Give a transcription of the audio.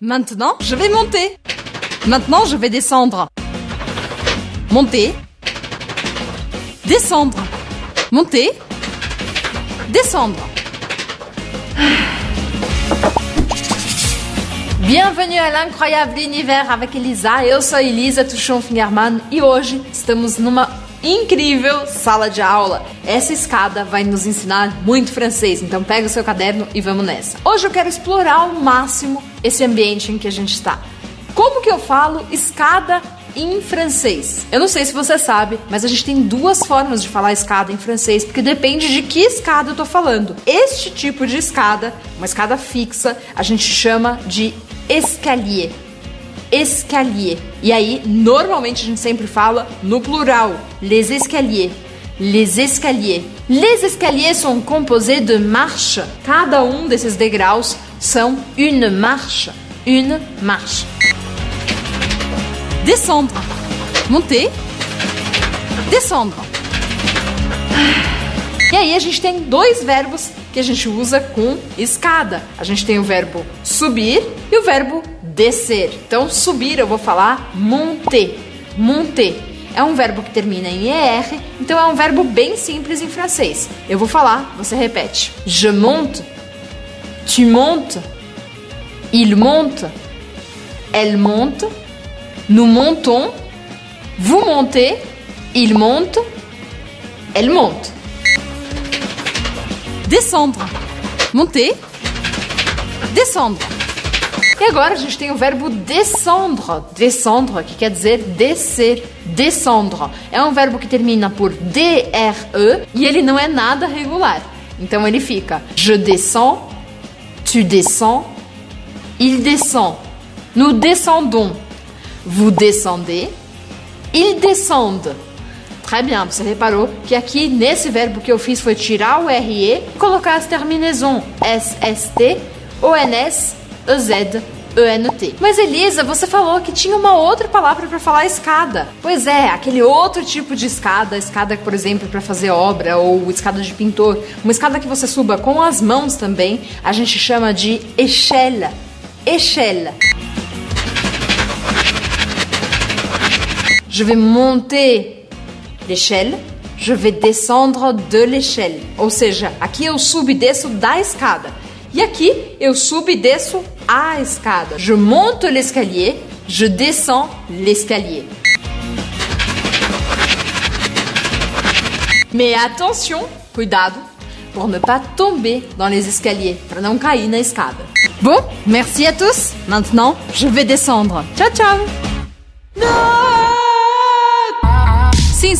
Maintenant, je vais monter. Maintenant, je vais descendre. Monter. Descendre. Monter. Descendre. Bienvenue à l'incroyable univers avec Elisa. Eu sou Elisa Tuchon Fingerman e hoje estamos numa incrível sala de aula. Essa escada vai nos ensinar muito francês, então pega o seu caderno e vamos nessa. Hoje eu quero explorar ao máximo esse ambiente em que a gente está. Como que eu falo escada em francês. Eu não sei se você sabe, mas a gente tem duas formas de falar escada em francês, porque depende de que escada eu tô falando. Este tipo de escada, uma escada fixa, a gente chama de escalier. Escalier. E aí, normalmente a gente sempre fala no plural, les escaliers. Les escaliers. Les escaliers sont composés de marches. Cada um desses degraus são une marche. Une marche. Descendre. Monter. Descendre. E aí a gente tem dois verbos que a gente usa com escada. A gente tem o verbo subir e o verbo descer. Então, subir eu vou falar monter. Monter. É um verbo que termina em ER, então é um verbo bem simples em francês. Eu vou falar, você repete. Je monte. Tu montes. Il monte. Elle monte. Nous montons. Vous montez. Il monte. Elle monte. Descendre. Monter. Descendre. E agora a gente tem o verbo descendre. Descendre, que quer dizer descer. Descendre. É um verbo que termina por DRE e ele não é nada regular. Então ele fica je descends, tu descends, il descend, nous descendons, vous descendez, ils descendent. Très bien, você reparou que aqui nesse verbo que eu fiz foi tirar o RE colocar as terminaisons SST, ONS, EZ, ENT. Mas Elisa, você falou que tinha uma outra palavra para falar escada. Pois é, aquele outro tipo de escada, escada, por exemplo, para fazer obra ou escada de pintor, uma escada que você suba com as mãos também, a gente chama de échelle. Échelle. Je vais monter l'échelle. Je vais descendre de l'échelle. Ou seja, aqui eu subo e desço da escada. E aqui eu subo e desço escada. Je monte l'escalier. Je descends l'escalier. Mais attention, cuidado, pour ne pas tomber dans les escaliers, para não cair na. Bon, merci à tous. Maintenant, je vais descendre. Tchau, tchau.